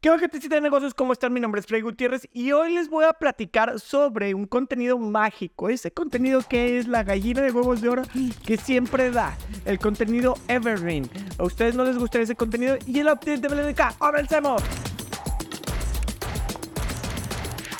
¿Qué va, gente de negocios? ¿Cómo están? Mi nombre es Frey Gutiérrez y hoy les voy a platicar sobre un contenido mágico, ese contenido que es la gallina de huevos de oro que siempre da, el contenido Evergreen. ¿A ustedes no les gusta ese contenido? Y el update de BLNK, ¡comencemos!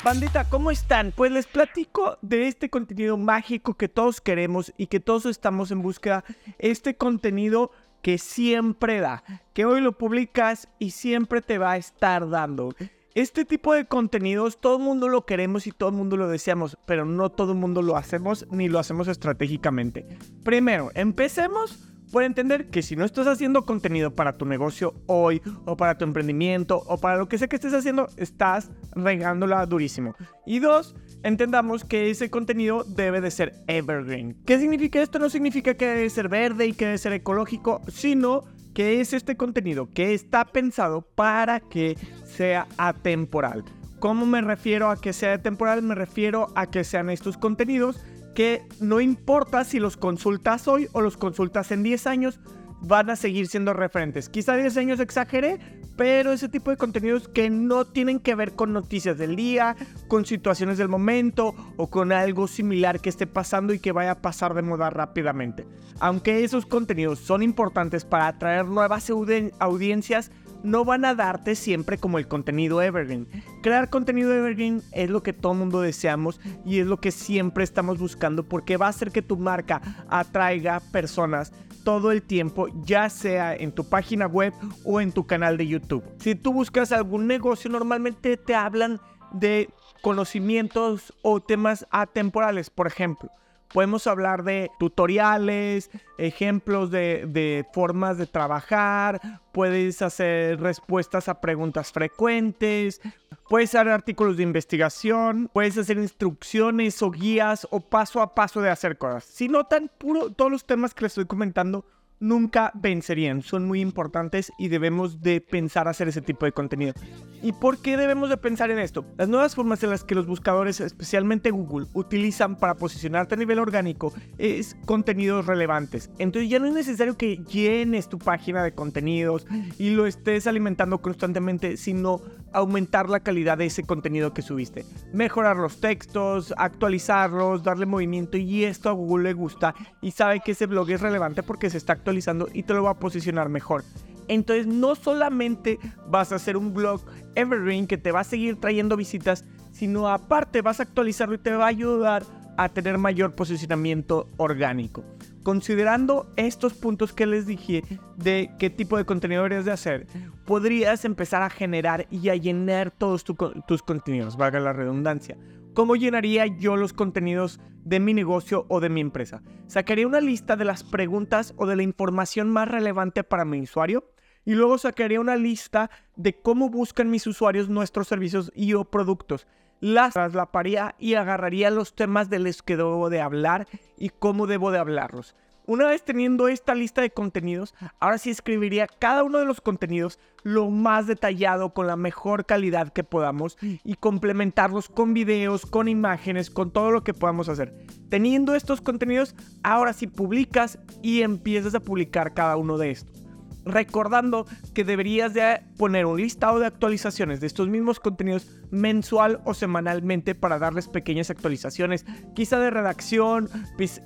Bandita, ¿cómo están? Pues les platico de este contenido mágico que todos queremos y que todos estamos en busca. Este contenido que siempre da, que hoy lo publicas y siempre te va a estar dando. Este tipo de contenidos todo el mundo lo queremos y todo el mundo lo deseamos, pero no todo el mundo lo hacemos ni lo hacemos estratégicamente. Primero, empecemos por entender que si no estás haciendo contenido para tu negocio hoy o para tu emprendimiento o para lo que sea que estés haciendo, estás regándola durísimo. Y dos, entendamos que ese contenido debe de ser evergreen. ¿Qué significa esto? No significa que debe ser verde y que debe ser ecológico, sino que es este contenido que está pensado para que sea atemporal. ¿Cómo me refiero a que sea atemporal? Me refiero a que sean estos contenidos que no importa si los consultas hoy o los consultas en 10 años, van a seguir siendo referentes. Quizá 10 años exageré, pero ese tipo de contenidos que no tienen que ver con noticias del día, con situaciones del momento o con algo similar que esté pasando y que vaya a pasar de moda rápidamente. Aunque esos contenidos son importantes para atraer nuevas audiencias, no van a darte siempre como el contenido evergreen. Crear contenido evergreen es lo que todo mundo deseamos y es lo que siempre estamos buscando porque va a hacer que tu marca atraiga personas todo el tiempo, ya sea en tu página web o en tu canal de YouTube. Si tú buscas algún negocio, normalmente te hablan de conocimientos o temas atemporales, por ejemplo. Podemos hablar de tutoriales, ejemplos de, formas de trabajar, puedes hacer respuestas a preguntas frecuentes, puedes hacer artículos de investigación, puedes hacer instrucciones o guías o paso a paso de hacer cosas. Si notan, puro, todos los temas que les estoy comentando nunca vencerían, son muy importantes y debemos de pensar hacer ese tipo de contenido. ¿Y por qué debemos de pensar en esto? Las nuevas formas en las que los buscadores, especialmente Google, utilizan para posicionarte a nivel orgánico es contenidos relevantes. Entonces ya no es necesario que llenes tu página de contenidos y lo estés alimentando constantemente, sino aumentar la calidad de ese contenido que subiste. Mejorar los textos, actualizarlos, darle movimiento y esto a Google le gusta y sabe que ese blog es relevante porque se está actualizando y te lo va a posicionar mejor. Entonces no solamente vas a hacer un blog evergreen que te va a seguir trayendo visitas, sino aparte vas a actualizarlo y te va a ayudar a tener mayor posicionamiento orgánico. Considerando estos puntos que les dije de qué tipo de contenido deberías de hacer, podrías empezar a generar y a llenar todos tus contenidos, valga la redundancia. ¿Cómo llenaría yo los contenidos de mi negocio o de mi empresa? Sacaría una lista de las preguntas o de la información más relevante para mi usuario y luego sacaría una lista de cómo buscan mis usuarios nuestros servicios y o productos las traslaparía y agarraría los temas de los que debo de hablar y cómo debo de hablarlos. Una vez teniendo esta lista de contenidos, ahora sí escribiría cada uno de los contenidos lo más detallado, con la mejor calidad que podamos y complementarlos con videos, con imágenes, con todo lo que podamos hacer. Teniendo estos contenidos, ahora sí publicas y empiezas a publicar cada uno de estos recordando que deberías de poner un listado de actualizaciones de estos mismos contenidos mensual o semanalmente para darles pequeñas actualizaciones, quizá de redacción,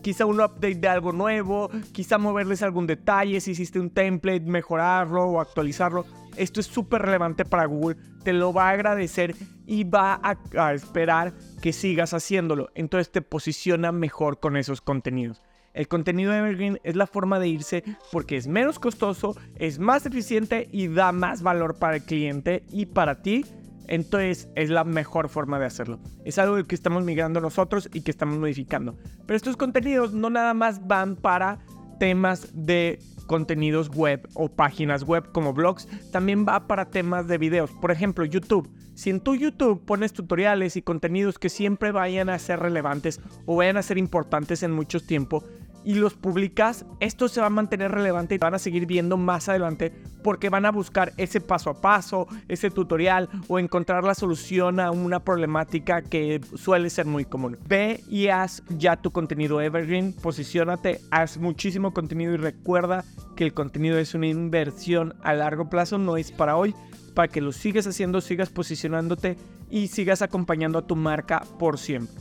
quizá un update de algo nuevo, quizá moverles algún detalle, si hiciste un template, mejorarlo o actualizarlo. Esto es súper relevante para Google, te lo va a agradecer y va a, a esperar que sigas haciéndolo. Entonces te posiciona mejor con esos contenidos. El contenido de Evergreen es la forma de irse porque es menos costoso, es más eficiente y da más valor para el cliente y para ti. Entonces es la mejor forma de hacerlo. Es algo que estamos migrando nosotros y que estamos modificando. Pero estos contenidos no nada más van para temas de contenidos web o páginas web como blogs, también va para temas de videos. Por ejemplo, YouTube. Si en tu YouTube pones tutoriales y contenidos que siempre vayan a ser relevantes o vayan a ser importantes en mucho tiempo, y los publicas, esto se va a mantener relevante y van a seguir viendo más adelante porque van a buscar ese paso a paso, ese tutorial o encontrar la solución a una problemática que suele ser muy común. Ve y haz ya tu contenido evergreen, posicionate, haz muchísimo contenido y recuerda que el contenido es una inversión a largo plazo, no es para hoy, para que lo sigas haciendo, sigas posicionándote y sigas acompañando a tu marca por siempre.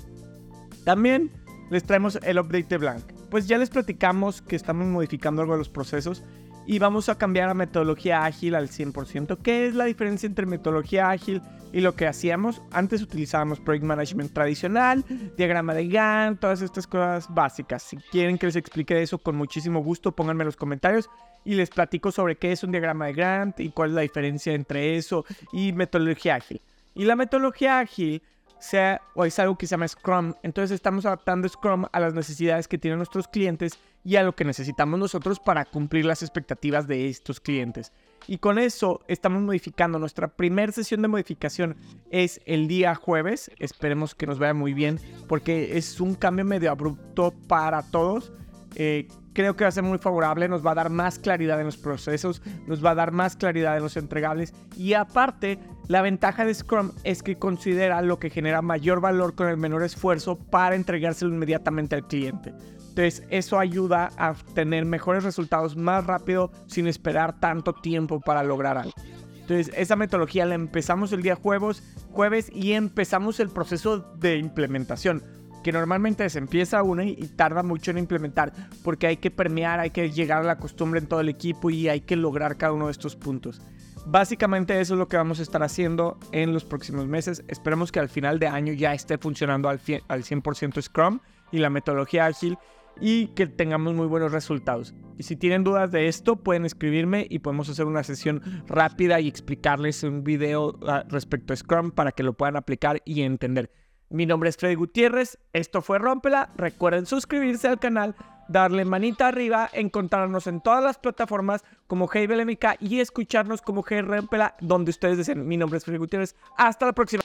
También les traemos el update de Blank. Pues ya les platicamos que estamos modificando algo de los procesos y vamos a cambiar a metodología ágil al 100%. ¿Qué es la diferencia entre metodología ágil y lo que hacíamos? Antes utilizábamos Project Management tradicional, diagrama de Gantt, todas estas cosas básicas. Si quieren que les explique eso con muchísimo gusto, pónganme en los comentarios y les platico sobre qué es un diagrama de Gantt y cuál es la diferencia entre eso y metodología ágil. Y la metodología ágil sea, o es algo que se llama Scrum. Entonces estamos adaptando Scrum a las necesidades que tienen nuestros clientes y a lo que necesitamos nosotros para cumplir las expectativas de estos clientes. Y con eso estamos modificando. Nuestra primera sesión de modificación es el día jueves. Esperemos que nos vaya muy bien porque es un cambio medio abrupto para todos. Eh, creo que va a ser muy favorable, nos va a dar más claridad en los procesos, nos va a dar más claridad en los entregables y aparte la ventaja de Scrum es que considera lo que genera mayor valor con el menor esfuerzo para entregárselo inmediatamente al cliente. Entonces eso ayuda a tener mejores resultados más rápido sin esperar tanto tiempo para lograr algo. Entonces esa metodología la empezamos el día jueves, jueves y empezamos el proceso de implementación que normalmente se empieza una y, tarda mucho en implementar porque hay que permear, hay que llegar a la costumbre en todo el equipo y hay que lograr cada uno de estos puntos. Básicamente eso es lo que vamos a estar haciendo en los próximos meses. Esperemos que al final de año ya esté funcionando al, al 100% Scrum y la metodología ágil y que tengamos muy buenos resultados. Y si tienen dudas de esto, pueden escribirme y podemos hacer una sesión rápida y explicarles un video ah, respecto a Scrum para que lo puedan aplicar y entender. Mi nombre es Freddy Gutiérrez, esto fue Rómpela, recuerden suscribirse al canal, darle manita arriba, encontrarnos en todas las plataformas como Hey MK y escucharnos como Hey Rómpela donde ustedes deseen. Mi nombre es Freddy Gutiérrez, hasta la próxima.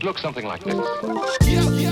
It looks something like this.